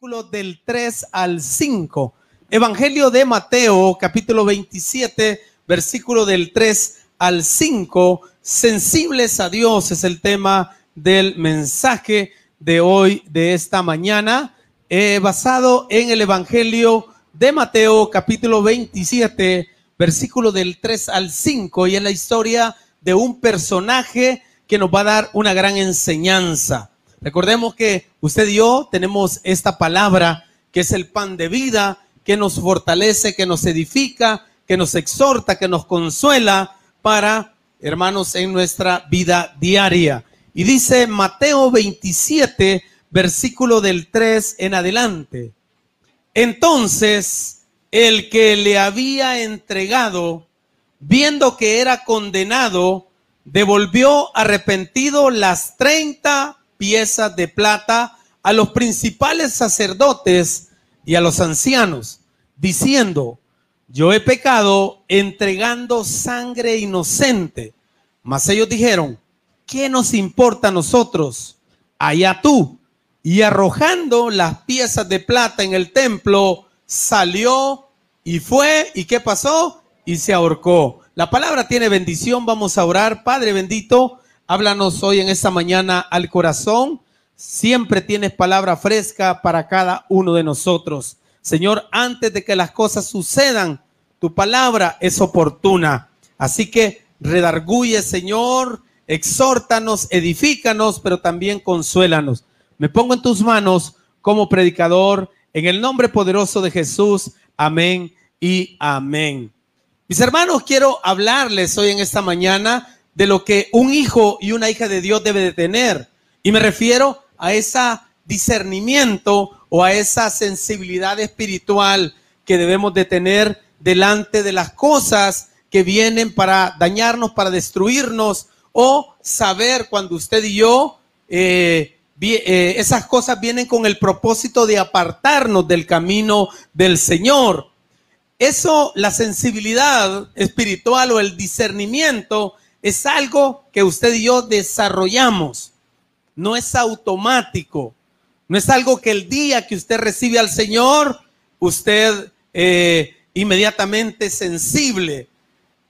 versículos del 3 al 5. Evangelio de Mateo, capítulo 27, versículo del 3 al 5. Sensibles a Dios es el tema del mensaje de hoy, de esta mañana, eh, basado en el Evangelio de Mateo, capítulo 27, versículo del 3 al 5, y es la historia de un personaje que nos va a dar una gran enseñanza. Recordemos que usted y yo tenemos esta palabra que es el pan de vida, que nos fortalece, que nos edifica, que nos exhorta, que nos consuela para, hermanos, en nuestra vida diaria. Y dice Mateo 27, versículo del 3 en adelante. Entonces, el que le había entregado, viendo que era condenado, devolvió arrepentido las 30 piezas de plata a los principales sacerdotes y a los ancianos, diciendo, yo he pecado entregando sangre inocente. Mas ellos dijeron, ¿qué nos importa a nosotros? Allá tú. Y arrojando las piezas de plata en el templo, salió y fue. ¿Y qué pasó? Y se ahorcó. La palabra tiene bendición. Vamos a orar. Padre bendito, Háblanos hoy en esta mañana al corazón. Siempre tienes palabra fresca para cada uno de nosotros. Señor, antes de que las cosas sucedan, tu palabra es oportuna. Así que redarguye, Señor, exhórtanos, edifícanos, pero también consuélanos. Me pongo en tus manos como predicador, en el nombre poderoso de Jesús. Amén y amén. Mis hermanos, quiero hablarles hoy en esta mañana de lo que un hijo y una hija de Dios debe de tener. Y me refiero a ese discernimiento o a esa sensibilidad espiritual que debemos de tener delante de las cosas que vienen para dañarnos, para destruirnos, o saber cuando usted y yo, eh, eh, esas cosas vienen con el propósito de apartarnos del camino del Señor. Eso, la sensibilidad espiritual o el discernimiento es algo que usted y yo desarrollamos. No es automático. No es algo que el día que usted recibe al Señor, usted eh, inmediatamente sensible.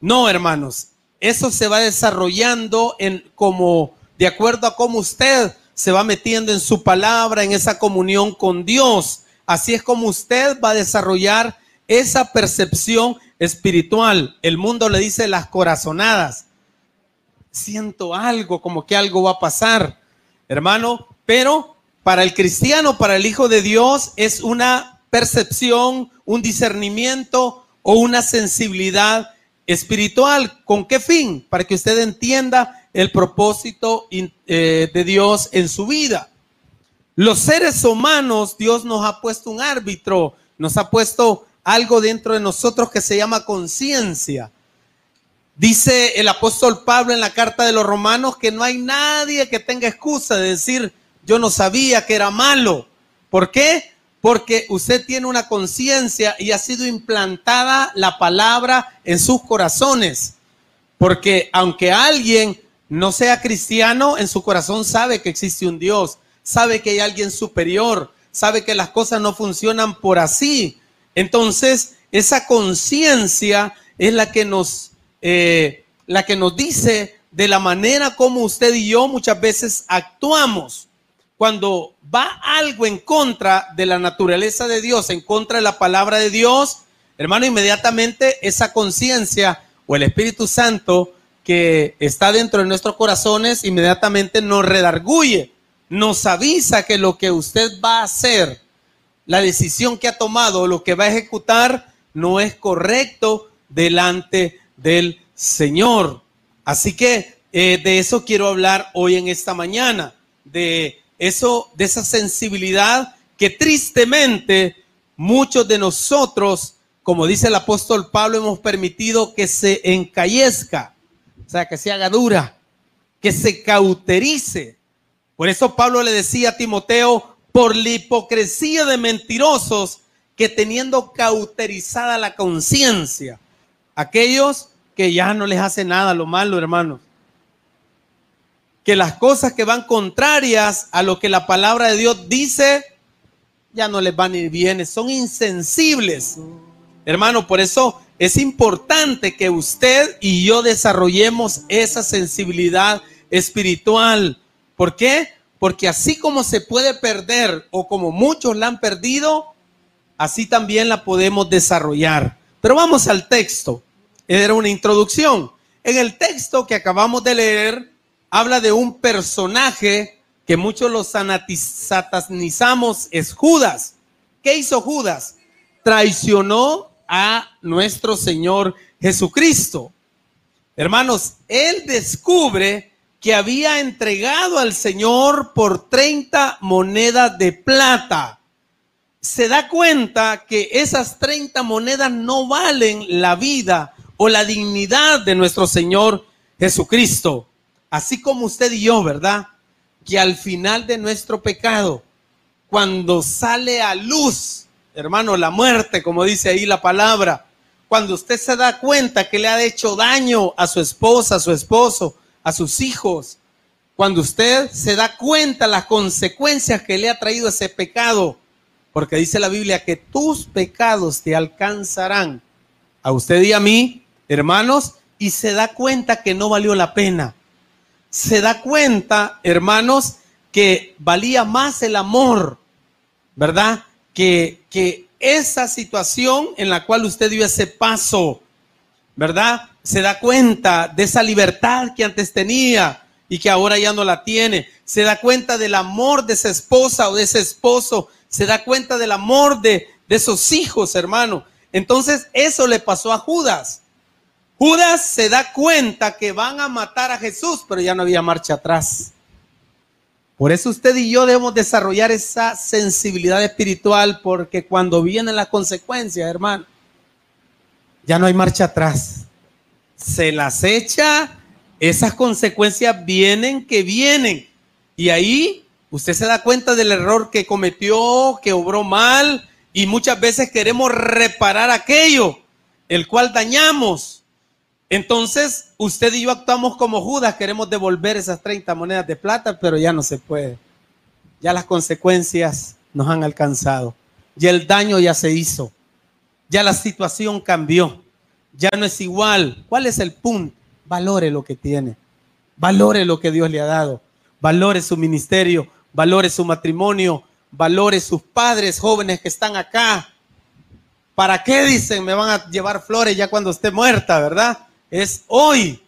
No, hermanos. Eso se va desarrollando en como de acuerdo a cómo usted se va metiendo en su palabra, en esa comunión con Dios. Así es como usted va a desarrollar esa percepción espiritual. El mundo le dice las corazonadas siento algo, como que algo va a pasar, hermano, pero para el cristiano, para el Hijo de Dios, es una percepción, un discernimiento o una sensibilidad espiritual. ¿Con qué fin? Para que usted entienda el propósito eh, de Dios en su vida. Los seres humanos, Dios nos ha puesto un árbitro, nos ha puesto algo dentro de nosotros que se llama conciencia. Dice el apóstol Pablo en la carta de los romanos que no hay nadie que tenga excusa de decir, yo no sabía que era malo. ¿Por qué? Porque usted tiene una conciencia y ha sido implantada la palabra en sus corazones. Porque aunque alguien no sea cristiano, en su corazón sabe que existe un Dios, sabe que hay alguien superior, sabe que las cosas no funcionan por así. Entonces, esa conciencia es la que nos eh, la que nos dice de la manera como usted y yo muchas veces actuamos. Cuando va algo en contra de la naturaleza de Dios, en contra de la palabra de Dios, hermano, inmediatamente esa conciencia o el Espíritu Santo que está dentro de nuestros corazones, inmediatamente nos redarguye, nos avisa que lo que usted va a hacer, la decisión que ha tomado, lo que va a ejecutar, no es correcto delante del Señor. Así que eh, de eso quiero hablar hoy en esta mañana, de eso, de esa sensibilidad que tristemente muchos de nosotros, como dice el apóstol Pablo, hemos permitido que se encallezca, o sea, que se haga dura, que se cauterice. Por eso Pablo le decía a Timoteo, por la hipocresía de mentirosos que teniendo cauterizada la conciencia, aquellos que ya no les hace nada lo malo, hermanos. Que las cosas que van contrarias a lo que la palabra de Dios dice, ya no les va ni bien, son insensibles. Hermano, por eso es importante que usted y yo desarrollemos esa sensibilidad espiritual. ¿Por qué? Porque así como se puede perder o como muchos la han perdido, así también la podemos desarrollar. Pero vamos al texto. Era una introducción. En el texto que acabamos de leer, habla de un personaje que muchos los satanizamos, es Judas. ¿Qué hizo Judas? Traicionó a nuestro Señor Jesucristo. Hermanos, él descubre que había entregado al Señor por 30 monedas de plata se da cuenta que esas 30 monedas no valen la vida o la dignidad de nuestro Señor Jesucristo. Así como usted y yo, ¿verdad? Que al final de nuestro pecado, cuando sale a luz, hermano, la muerte, como dice ahí la palabra, cuando usted se da cuenta que le ha hecho daño a su esposa, a su esposo, a sus hijos, cuando usted se da cuenta las consecuencias que le ha traído ese pecado, porque dice la Biblia que tus pecados te alcanzarán a usted y a mí, hermanos, y se da cuenta que no valió la pena. Se da cuenta, hermanos, que valía más el amor, ¿verdad? Que, que esa situación en la cual usted dio ese paso, ¿verdad? Se da cuenta de esa libertad que antes tenía y que ahora ya no la tiene. Se da cuenta del amor de esa esposa o de ese esposo se da cuenta del amor de, de esos hijos, hermano. Entonces eso le pasó a Judas. Judas se da cuenta que van a matar a Jesús, pero ya no había marcha atrás. Por eso usted y yo debemos desarrollar esa sensibilidad espiritual, porque cuando vienen las consecuencias, hermano, ya no hay marcha atrás. Se las echa, esas consecuencias vienen que vienen. Y ahí Usted se da cuenta del error que cometió, que obró mal, y muchas veces queremos reparar aquello, el cual dañamos. Entonces, usted y yo actuamos como Judas, queremos devolver esas 30 monedas de plata, pero ya no se puede. Ya las consecuencias nos han alcanzado. Ya el daño ya se hizo. Ya la situación cambió. Ya no es igual. ¿Cuál es el punto? Valore lo que tiene. Valore lo que Dios le ha dado. Valore su ministerio valore su matrimonio, valore sus padres jóvenes que están acá. ¿Para qué dicen me van a llevar flores ya cuando esté muerta, verdad? Es hoy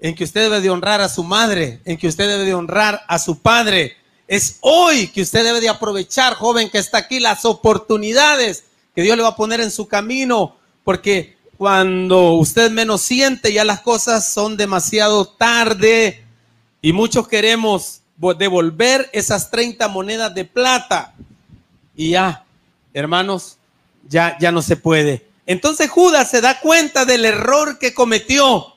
en que usted debe de honrar a su madre, en que usted debe de honrar a su padre. Es hoy que usted debe de aprovechar, joven que está aquí, las oportunidades que Dios le va a poner en su camino, porque cuando usted menos siente ya las cosas son demasiado tarde y muchos queremos devolver esas 30 monedas de plata. Y ya, hermanos, ya, ya no se puede. Entonces Judas se da cuenta del error que cometió.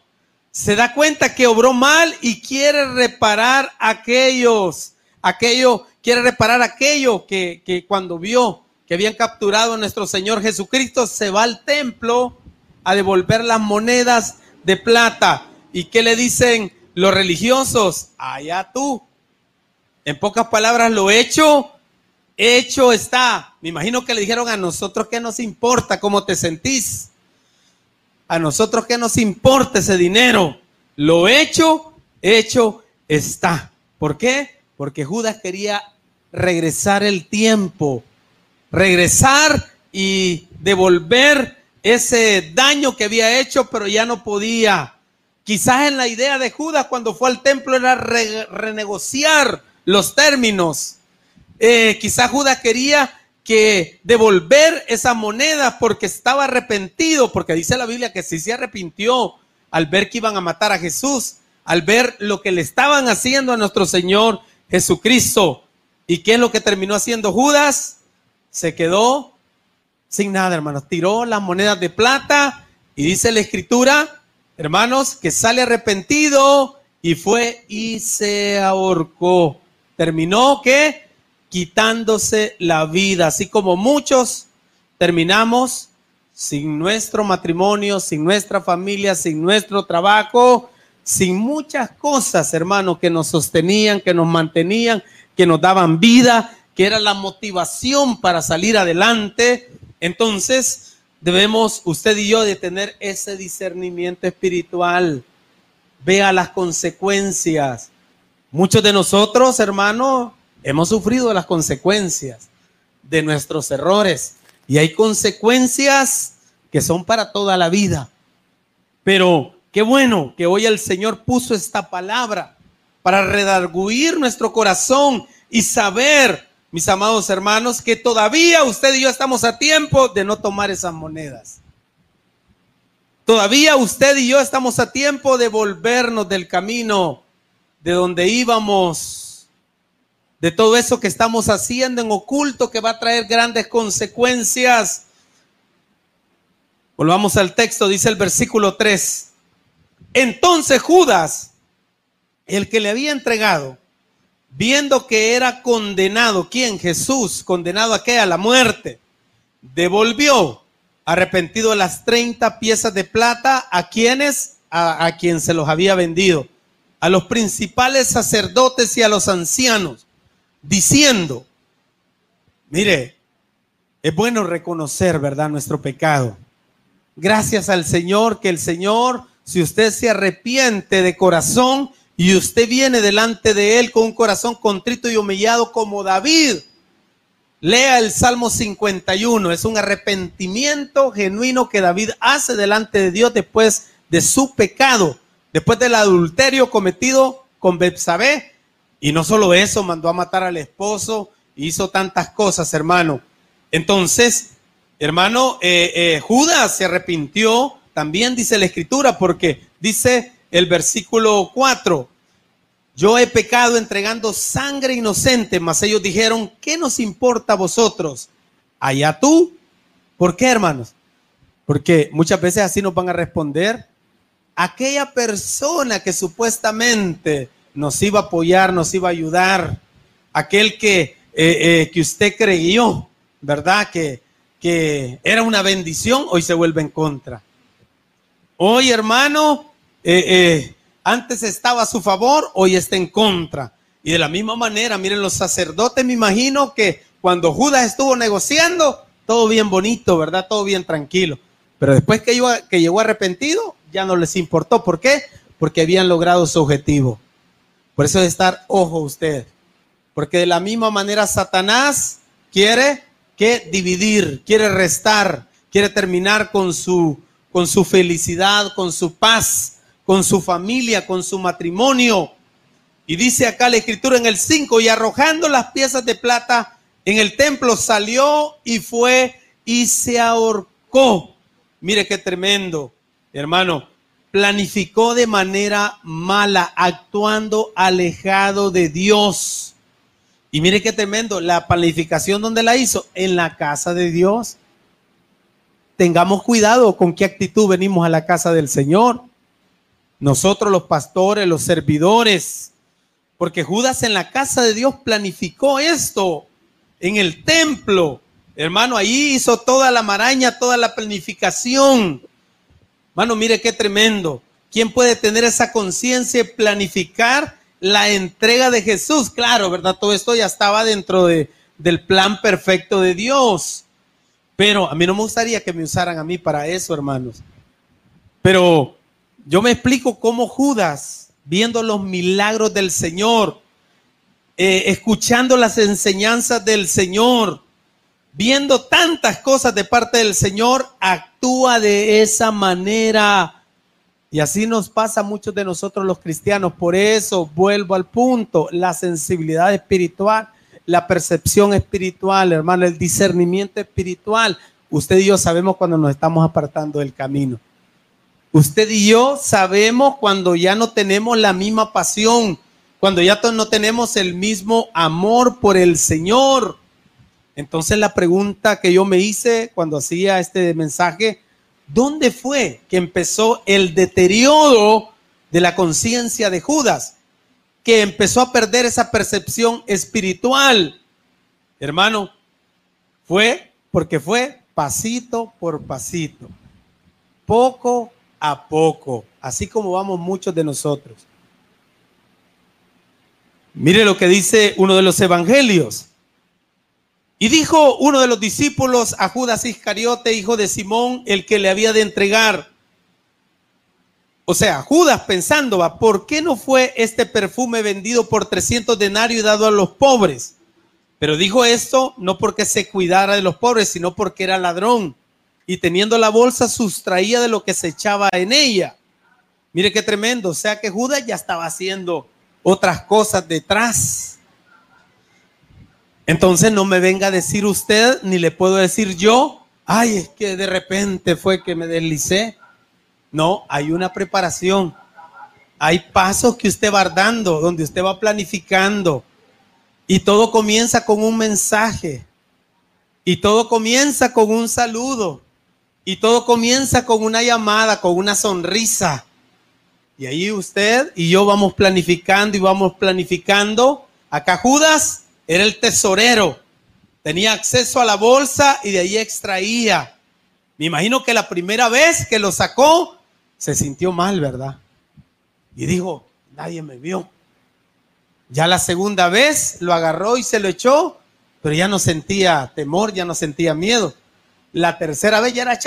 Se da cuenta que obró mal y quiere reparar aquellos, aquello, quiere reparar aquello que, que cuando vio que habían capturado a nuestro Señor Jesucristo, se va al templo a devolver las monedas de plata. ¿Y qué le dicen los religiosos? Allá tú, en pocas palabras, lo hecho, hecho está. Me imagino que le dijeron a nosotros qué nos importa, cómo te sentís. A nosotros qué nos importa ese dinero. Lo hecho, hecho está. ¿Por qué? Porque Judas quería regresar el tiempo, regresar y devolver ese daño que había hecho, pero ya no podía. Quizás en la idea de Judas cuando fue al templo era renegociar los términos. Eh, quizá Judas quería que devolver esa moneda porque estaba arrepentido, porque dice la Biblia que sí se arrepintió al ver que iban a matar a Jesús, al ver lo que le estaban haciendo a nuestro Señor Jesucristo. ¿Y qué es lo que terminó haciendo Judas? Se quedó sin nada, hermanos. Tiró las monedas de plata y dice la escritura, hermanos, que sale arrepentido y fue y se ahorcó terminó que quitándose la vida, así como muchos terminamos sin nuestro matrimonio, sin nuestra familia, sin nuestro trabajo, sin muchas cosas, hermano, que nos sostenían, que nos mantenían, que nos daban vida, que era la motivación para salir adelante, entonces debemos usted y yo de tener ese discernimiento espiritual. Vea las consecuencias. Muchos de nosotros, hermano, hemos sufrido las consecuencias de nuestros errores y hay consecuencias que son para toda la vida. Pero qué bueno que hoy el Señor puso esta palabra para redarguir nuestro corazón y saber, mis amados hermanos, que todavía usted y yo estamos a tiempo de no tomar esas monedas. Todavía usted y yo estamos a tiempo de volvernos del camino de donde íbamos, de todo eso que estamos haciendo en oculto que va a traer grandes consecuencias. Volvamos al texto, dice el versículo 3. Entonces Judas, el que le había entregado, viendo que era condenado, ¿quién? Jesús, condenado a qué? A la muerte, devolvió arrepentido las 30 piezas de plata a quienes, a, a quien se los había vendido, a los principales sacerdotes y a los ancianos, diciendo, mire, es bueno reconocer, ¿verdad?, nuestro pecado. Gracias al Señor, que el Señor, si usted se arrepiente de corazón, y usted viene delante de Él con un corazón contrito y humillado como David, lea el Salmo 51. Es un arrepentimiento genuino que David hace delante de Dios después de su pecado, después del adulterio cometido con Betsabé. Y no solo eso, mandó a matar al esposo, hizo tantas cosas, hermano. Entonces, hermano, eh, eh, Judas se arrepintió, también dice la escritura, porque dice el versículo 4. Yo he pecado entregando sangre inocente, mas ellos dijeron, ¿qué nos importa a vosotros? Allá tú. ¿Por qué, hermanos? Porque muchas veces así nos van a responder. Aquella persona que supuestamente nos iba a apoyar, nos iba a ayudar, aquel que, eh, eh, que usted creyó, ¿verdad? Que, que era una bendición, hoy se vuelve en contra. Hoy, hermano, eh, antes estaba a su favor, hoy está en contra. Y de la misma manera, miren, los sacerdotes, me imagino que cuando Judas estuvo negociando, todo bien bonito, ¿verdad? Todo bien tranquilo. Pero después que, que llegó arrepentido, ya no les importó. ¿Por qué? Porque habían logrado su objetivo. Por eso de estar ojo usted. Porque de la misma manera Satanás quiere que dividir, quiere restar, quiere terminar con su, con su felicidad, con su paz, con su familia, con su matrimonio. Y dice acá la escritura en el 5, y arrojando las piezas de plata en el templo salió y fue y se ahorcó. Mire qué tremendo, hermano. Planificó de manera mala, actuando alejado de Dios. Y mire qué tremendo, la planificación donde la hizo, en la casa de Dios. Tengamos cuidado con qué actitud venimos a la casa del Señor. Nosotros los pastores, los servidores, porque Judas en la casa de Dios planificó esto, en el templo. Hermano, ahí hizo toda la maraña, toda la planificación. Hermano, mire qué tremendo. ¿Quién puede tener esa conciencia y planificar la entrega de Jesús? Claro, ¿verdad? Todo esto ya estaba dentro de, del plan perfecto de Dios. Pero a mí no me gustaría que me usaran a mí para eso, hermanos. Pero yo me explico cómo Judas, viendo los milagros del Señor, eh, escuchando las enseñanzas del Señor, viendo tantas cosas de parte del Señor, actúa de esa manera. Y así nos pasa a muchos de nosotros los cristianos. Por eso vuelvo al punto, la sensibilidad espiritual, la percepción espiritual, hermano, el discernimiento espiritual. Usted y yo sabemos cuando nos estamos apartando del camino. Usted y yo sabemos cuando ya no tenemos la misma pasión, cuando ya no tenemos el mismo amor por el Señor. Entonces la pregunta que yo me hice cuando hacía este mensaje, ¿dónde fue que empezó el deterioro de la conciencia de Judas? Que empezó a perder esa percepción espiritual. Hermano, fue porque fue pasito por pasito, poco a poco, así como vamos muchos de nosotros. Mire lo que dice uno de los evangelios. Y dijo uno de los discípulos a Judas Iscariote, hijo de Simón, el que le había de entregar. O sea, Judas pensando, ¿por qué no fue este perfume vendido por 300 denarios y dado a los pobres? Pero dijo esto no porque se cuidara de los pobres, sino porque era ladrón. Y teniendo la bolsa, sustraía de lo que se echaba en ella. Mire qué tremendo. O sea que Judas ya estaba haciendo otras cosas detrás. Entonces no me venga a decir usted, ni le puedo decir yo, ay, es que de repente fue que me deslicé. No, hay una preparación. Hay pasos que usted va dando, donde usted va planificando. Y todo comienza con un mensaje. Y todo comienza con un saludo. Y todo comienza con una llamada, con una sonrisa. Y ahí usted y yo vamos planificando y vamos planificando. Acá Judas era el tesorero. Tenía acceso a la bolsa y de ahí extraía. Me imagino que la primera vez que lo sacó, se sintió mal, ¿verdad? Y dijo, nadie me vio. Ya la segunda vez lo agarró y se lo echó, pero ya no sentía temor, ya no sentía miedo. La tercera vez ya era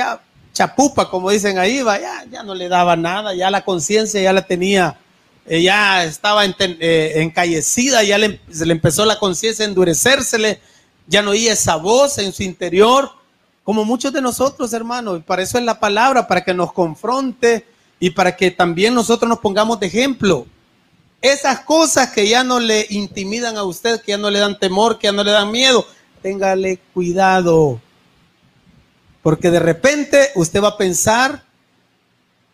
chapupa, como dicen ahí, ya, ya no le daba nada, ya la conciencia ya la tenía ya estaba eh, encallecida, ya le empezó la conciencia a endurecérsele, ya no oía esa voz en su interior, como muchos de nosotros, hermanos, y para eso es la palabra, para que nos confronte y para que también nosotros nos pongamos de ejemplo. Esas cosas que ya no le intimidan a usted, que ya no le dan temor, que ya no le dan miedo, téngale cuidado. Porque de repente usted va a pensar,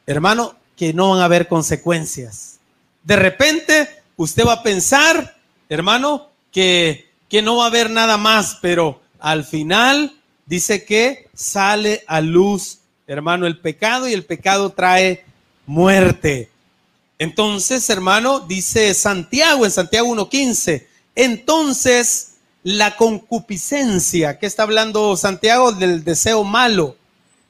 hermano, que no van a haber consecuencias de repente usted va a pensar, hermano, que, que no va a haber nada más, pero al final dice que sale a luz, hermano, el pecado y el pecado trae muerte. Entonces, hermano, dice Santiago en Santiago 1.15, entonces la concupiscencia, que está hablando Santiago del deseo malo,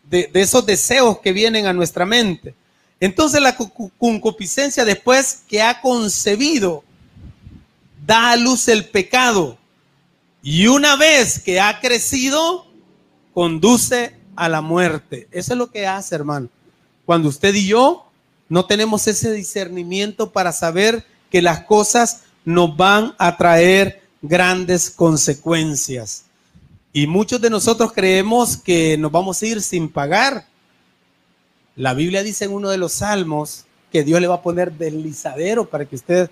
de, de, esos deseos que vienen a nuestra mente. Entonces la concupiscencia después que ha concebido, da a luz el pecado. Y una vez que ha crecido, conduce a la muerte. Eso es lo que hace, hermano. Cuando usted y yo no tenemos ese discernimiento para saber que las cosas nos van a traer grandes consecuencias. Y muchos de nosotros creemos que nos vamos a ir sin pagar la Biblia dice en uno de los salmos que Dios le va a poner deslizadero para que usted,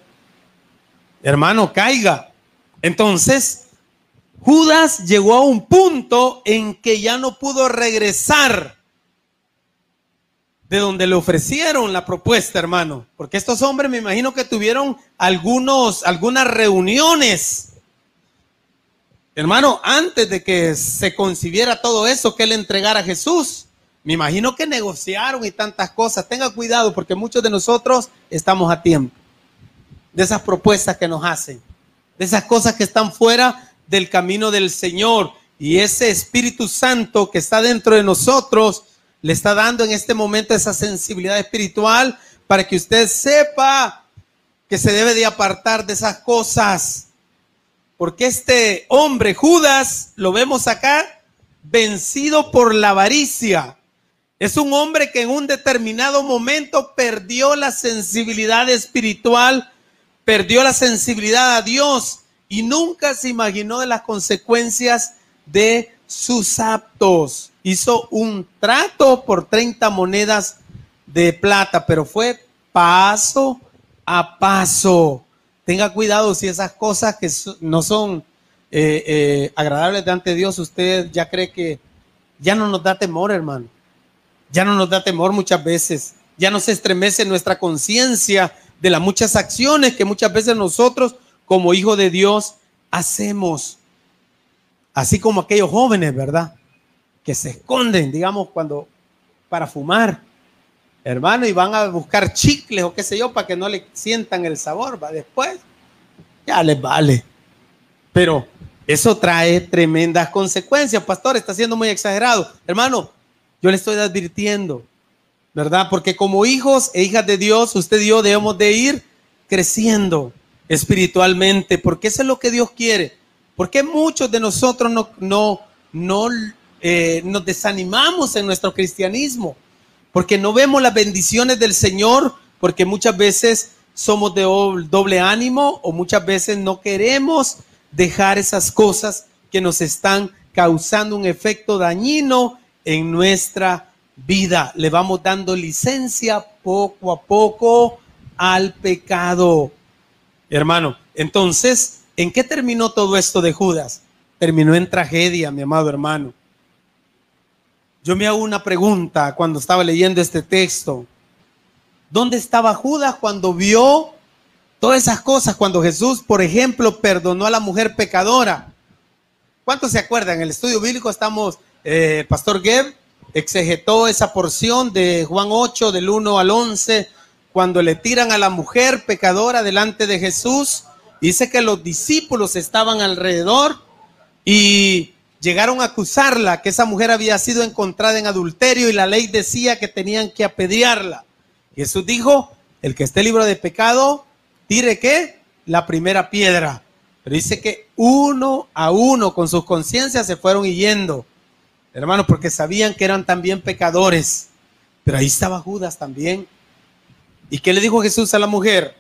hermano, caiga. Entonces, Judas llegó a un punto en que ya no pudo regresar de donde le ofrecieron la propuesta, hermano. Porque estos hombres me imagino que tuvieron algunos, algunas reuniones. Hermano, antes de que se concibiera todo eso, que él entregara a Jesús. Me imagino que negociaron y tantas cosas. Tenga cuidado porque muchos de nosotros estamos a tiempo de esas propuestas que nos hacen, de esas cosas que están fuera del camino del Señor. Y ese Espíritu Santo que está dentro de nosotros le está dando en este momento esa sensibilidad espiritual para que usted sepa que se debe de apartar de esas cosas. Porque este hombre, Judas, lo vemos acá, vencido por la avaricia. Es un hombre que en un determinado momento perdió la sensibilidad espiritual, perdió la sensibilidad a Dios y nunca se imaginó de las consecuencias de sus actos. Hizo un trato por 30 monedas de plata, pero fue paso a paso. Tenga cuidado si esas cosas que no son eh, eh, agradables ante Dios, usted ya cree que ya no nos da temor, hermano ya no nos da temor muchas veces, ya no se estremece nuestra conciencia de las muchas acciones que muchas veces nosotros como hijos de Dios hacemos. Así como aquellos jóvenes, ¿verdad? Que se esconden, digamos, cuando para fumar, hermano, y van a buscar chicles o qué sé yo para que no le sientan el sabor, va después, ya les vale. Pero eso trae tremendas consecuencias, pastor, está siendo muy exagerado. Hermano, yo le estoy advirtiendo, ¿verdad? Porque como hijos e hijas de Dios, usted y yo debemos de ir creciendo espiritualmente, porque eso es lo que Dios quiere. ¿Por qué muchos de nosotros no, no, no eh, nos desanimamos en nuestro cristianismo? Porque no vemos las bendiciones del Señor, porque muchas veces somos de doble ánimo o muchas veces no queremos dejar esas cosas que nos están causando un efecto dañino en nuestra vida. Le vamos dando licencia poco a poco al pecado. Hermano, entonces, ¿en qué terminó todo esto de Judas? Terminó en tragedia, mi amado hermano. Yo me hago una pregunta cuando estaba leyendo este texto. ¿Dónde estaba Judas cuando vio todas esas cosas? Cuando Jesús, por ejemplo, perdonó a la mujer pecadora. ¿Cuántos se acuerdan? En el estudio bíblico estamos, eh, Pastor Geb exegetó esa porción de Juan 8, del 1 al 11, cuando le tiran a la mujer pecadora delante de Jesús. Dice que los discípulos estaban alrededor y llegaron a acusarla, que esa mujer había sido encontrada en adulterio y la ley decía que tenían que apedrearla. Jesús dijo, el que esté libre de pecado, tire qué? La primera piedra. Pero dice que uno a uno con sus conciencias se fueron yendo, hermanos, porque sabían que eran también pecadores. Pero ahí estaba Judas también. ¿Y qué le dijo Jesús a la mujer?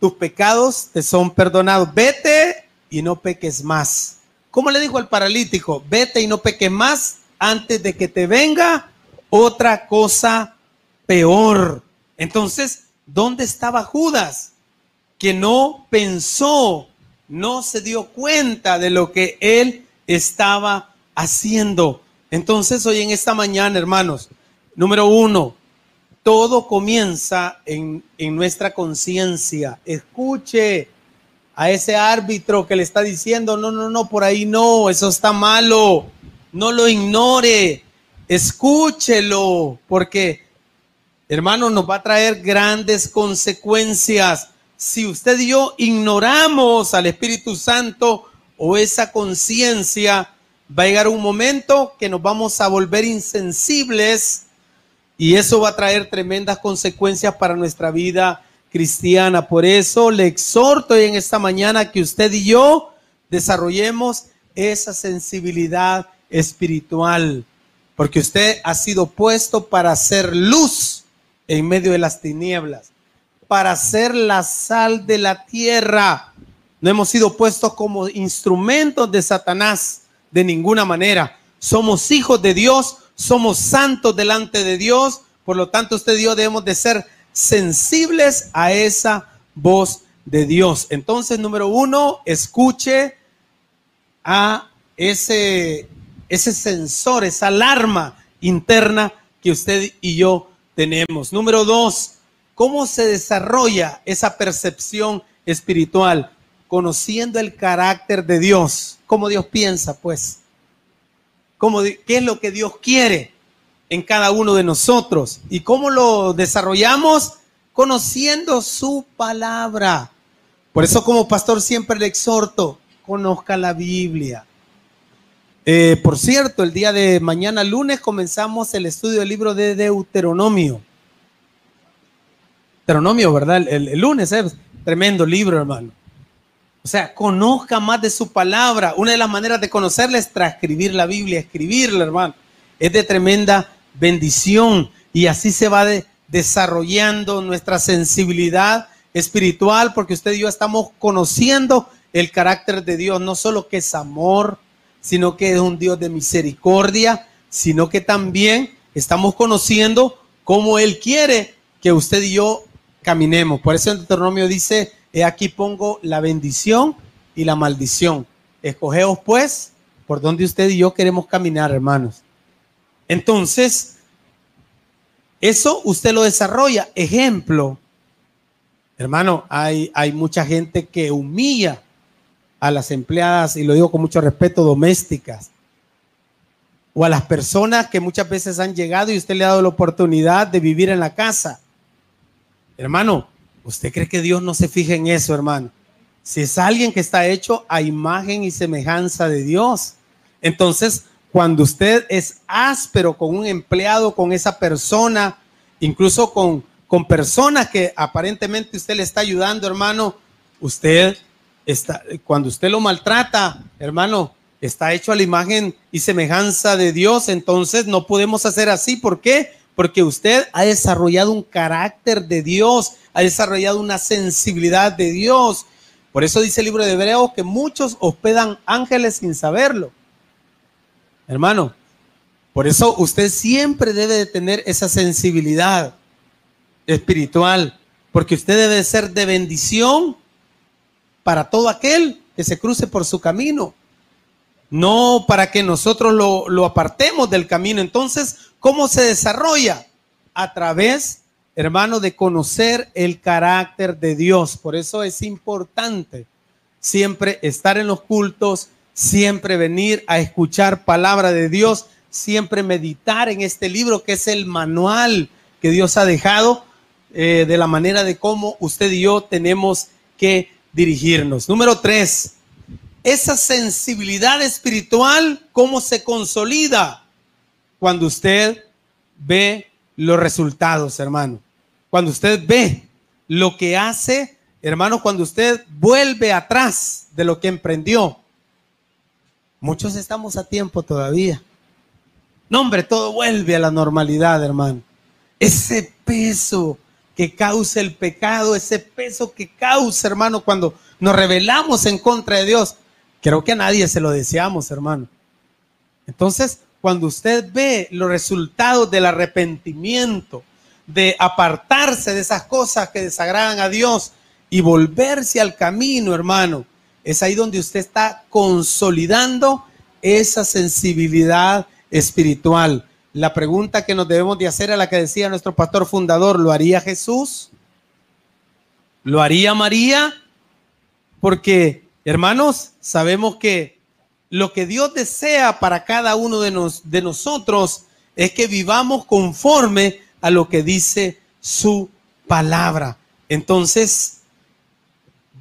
Tus pecados te son perdonados. Vete y no peques más. ¿Cómo le dijo al paralítico? Vete y no peques más antes de que te venga otra cosa peor. Entonces, ¿dónde estaba Judas? Que no pensó no se dio cuenta de lo que él estaba haciendo. Entonces, hoy en esta mañana, hermanos, número uno, todo comienza en, en nuestra conciencia. Escuche a ese árbitro que le está diciendo, no, no, no, por ahí no, eso está malo. No lo ignore, escúchelo, porque, hermano, nos va a traer grandes consecuencias si usted y yo ignoramos al Espíritu Santo o esa conciencia, va a llegar un momento que nos vamos a volver insensibles y eso va a traer tremendas consecuencias para nuestra vida cristiana. Por eso le exhorto en esta mañana que usted y yo desarrollemos esa sensibilidad espiritual, porque usted ha sido puesto para hacer luz en medio de las tinieblas para ser la sal de la tierra. No hemos sido puestos como instrumentos de Satanás de ninguna manera. Somos hijos de Dios, somos santos delante de Dios. Por lo tanto, usted y yo debemos de ser sensibles a esa voz de Dios. Entonces, número uno, escuche a ese, ese sensor, esa alarma interna que usted y yo tenemos. Número dos, ¿Cómo se desarrolla esa percepción espiritual? Conociendo el carácter de Dios. ¿Cómo Dios piensa, pues? ¿Cómo, ¿Qué es lo que Dios quiere en cada uno de nosotros? ¿Y cómo lo desarrollamos? Conociendo su palabra. Por eso como pastor siempre le exhorto, conozca la Biblia. Eh, por cierto, el día de mañana lunes comenzamos el estudio del libro de Deuteronomio. Deuteronomio, ¿verdad? El, lunes, es ¿eh? tremendo libro, hermano. O sea, conozca más de su palabra. Una de las maneras de conocerla es transcribir la Biblia, escribirla, hermano. Es de tremenda bendición y así se va desarrollando nuestra sensibilidad espiritual porque usted y yo estamos conociendo el carácter de Dios, no solo que es amor, sino que es un Dios de misericordia, sino que también estamos conociendo cómo Él quiere que usted y yo caminemos. Por eso en Deuteronomio dice, aquí pongo la bendición y la maldición. Escogeos pues por donde usted y yo queremos caminar, hermanos. Entonces, eso usted lo desarrolla. Ejemplo, hermano, hay, hay mucha gente que humilla a las empleadas, y lo digo con mucho respeto, domésticas, o a las personas que muchas veces han llegado y usted le ha dado la oportunidad de vivir en la casa Hermano, ¿usted cree que Dios no se fija en eso, hermano? Si es alguien que está hecho a imagen y semejanza de Dios, entonces cuando usted es áspero con un empleado, con esa persona, incluso con, con personas que aparentemente usted le está ayudando, hermano, usted está, cuando usted lo maltrata, hermano, está hecho a la imagen y semejanza de Dios, entonces no podemos hacer así. ¿Por qué? Porque usted ha desarrollado un carácter de Dios, ha desarrollado una sensibilidad de Dios. Por eso dice el libro de Hebreos que muchos hospedan ángeles sin saberlo. Hermano, por eso usted siempre debe de tener esa sensibilidad espiritual, porque usted debe ser de bendición para todo aquel que se cruce por su camino, no para que nosotros lo, lo apartemos del camino. Entonces, ¿cómo se desarrolla? A través, hermano, de conocer el carácter de Dios. Por eso es importante siempre estar en los cultos, siempre venir a escuchar palabra de Dios, siempre meditar en este libro que es el manual que Dios ha dejado eh, de la manera de cómo usted y yo tenemos que dirigirnos. Número tres, esa sensibilidad espiritual, ¿cómo se consolida? Cuando usted ve los resultados, hermano. Cuando usted ve lo que hace, hermano, cuando usted vuelve atrás de lo que emprendió. Muchos estamos a tiempo todavía. No, hombre, todo vuelve a la normalidad, hermano. Ese peso que causa el pecado, ese peso que causa, hermano, cuando nos rebelamos en contra de Dios. Creo que a nadie se lo deseamos, hermano. Entonces, cuando usted ve los resultados del arrepentimiento, de apartarse de esas cosas que desagradan a Dios y volverse al camino, hermano, es ahí donde usted está consolidando esa sensibilidad espiritual. La pregunta que nos debemos de hacer a la que decía nuestro pastor fundador, ¿lo haría Jesús? ¿Lo haría María? Porque, hermanos, sabemos que lo que Dios desea para cada uno de, nos, de nosotros es que vivamos conforme a lo que dice su palabra. Entonces,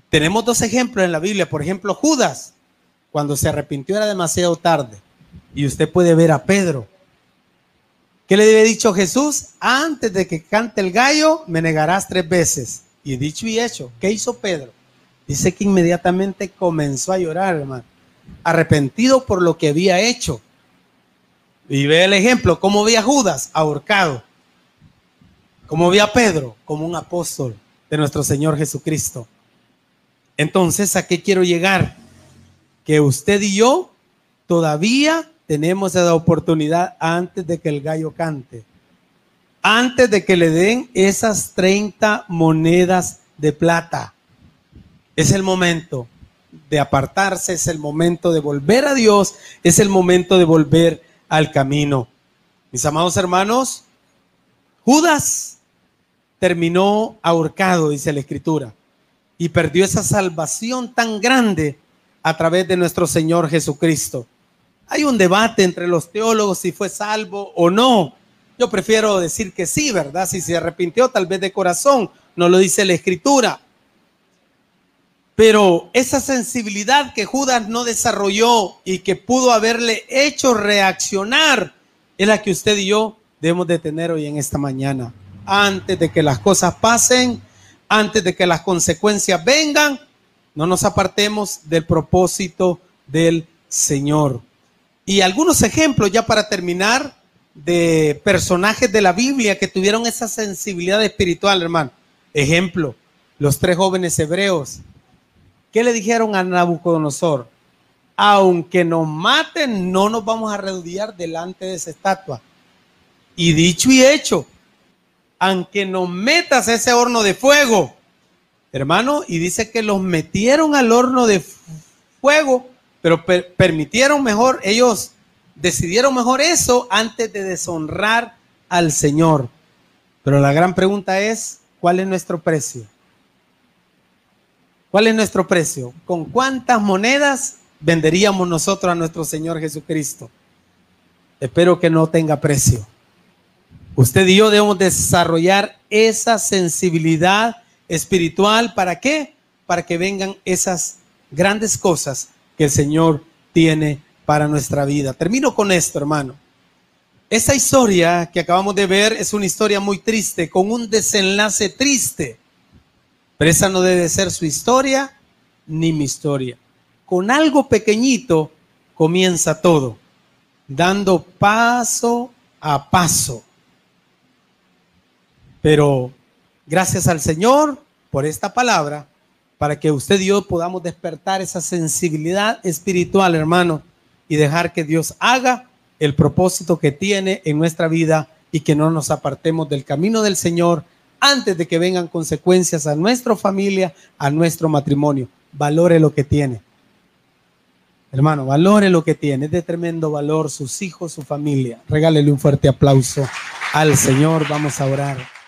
tenemos dos ejemplos en la Biblia. Por ejemplo, Judas, cuando se arrepintió era demasiado tarde. Y usted puede ver a Pedro. ¿Qué le había dicho Jesús? Antes de que cante el gallo, me negarás tres veces. Y dicho y hecho, ¿qué hizo Pedro? Dice que inmediatamente comenzó a llorar, hermano. Arrepentido por lo que había hecho. Y ve el ejemplo, ¿cómo vi a Judas? Ahorcado. ¿Cómo vi a Pedro? Como un apóstol de nuestro Señor Jesucristo. Entonces, ¿a qué quiero llegar? Que usted y yo todavía tenemos esa oportunidad antes de que el gallo cante, antes de que le den esas 30 monedas de plata. Es el momento de apartarse, es el momento de volver a Dios, es el momento de volver al camino. Mis amados hermanos, Judas terminó ahorcado, dice la escritura, y perdió esa salvación tan grande a través de nuestro Señor Jesucristo. Hay un debate entre los teólogos si fue salvo o no. Yo prefiero decir que sí, ¿verdad? Si se arrepintió tal vez de corazón, no lo dice la escritura. Pero esa sensibilidad que Judas no desarrolló y que pudo haberle hecho reaccionar es la que usted y yo debemos de tener hoy en esta mañana. Antes de que las cosas pasen, antes de que las consecuencias vengan, no nos apartemos del propósito del Señor. Y algunos ejemplos ya para terminar de personajes de la Biblia que tuvieron esa sensibilidad espiritual, hermano. Ejemplo, los tres jóvenes hebreos. ¿Qué le dijeron a Nabucodonosor? Aunque nos maten, no nos vamos a arrodillar delante de esa estatua. Y dicho y hecho, aunque nos metas ese horno de fuego, hermano, y dice que los metieron al horno de fuego pero permitieron mejor, ellos decidieron mejor eso antes de deshonrar al Señor. Pero la gran pregunta es, ¿cuál es nuestro precio? ¿Cuál es nuestro precio? ¿Con cuántas monedas venderíamos nosotros a nuestro Señor Jesucristo? Espero que no tenga precio. Usted y yo debemos desarrollar esa sensibilidad espiritual. ¿Para qué? Para que vengan esas grandes cosas que el Señor tiene para nuestra vida. Termino con esto, hermano. Esta historia que acabamos de ver es una historia muy triste, con un desenlace triste. Pero esa no debe ser su historia ni mi historia. Con algo pequeñito comienza todo, dando paso a paso. Pero gracias al Señor por esta palabra, para que usted y yo podamos despertar esa sensibilidad espiritual, hermano, y dejar que Dios haga el propósito que tiene en nuestra vida y que no nos apartemos del camino del Señor antes de que vengan consecuencias a nuestra familia, a nuestro matrimonio. Valore lo que tiene. Hermano, valore lo que tiene. Es de tremendo valor sus hijos, su familia. Regálele un fuerte aplauso al Señor. Vamos a orar.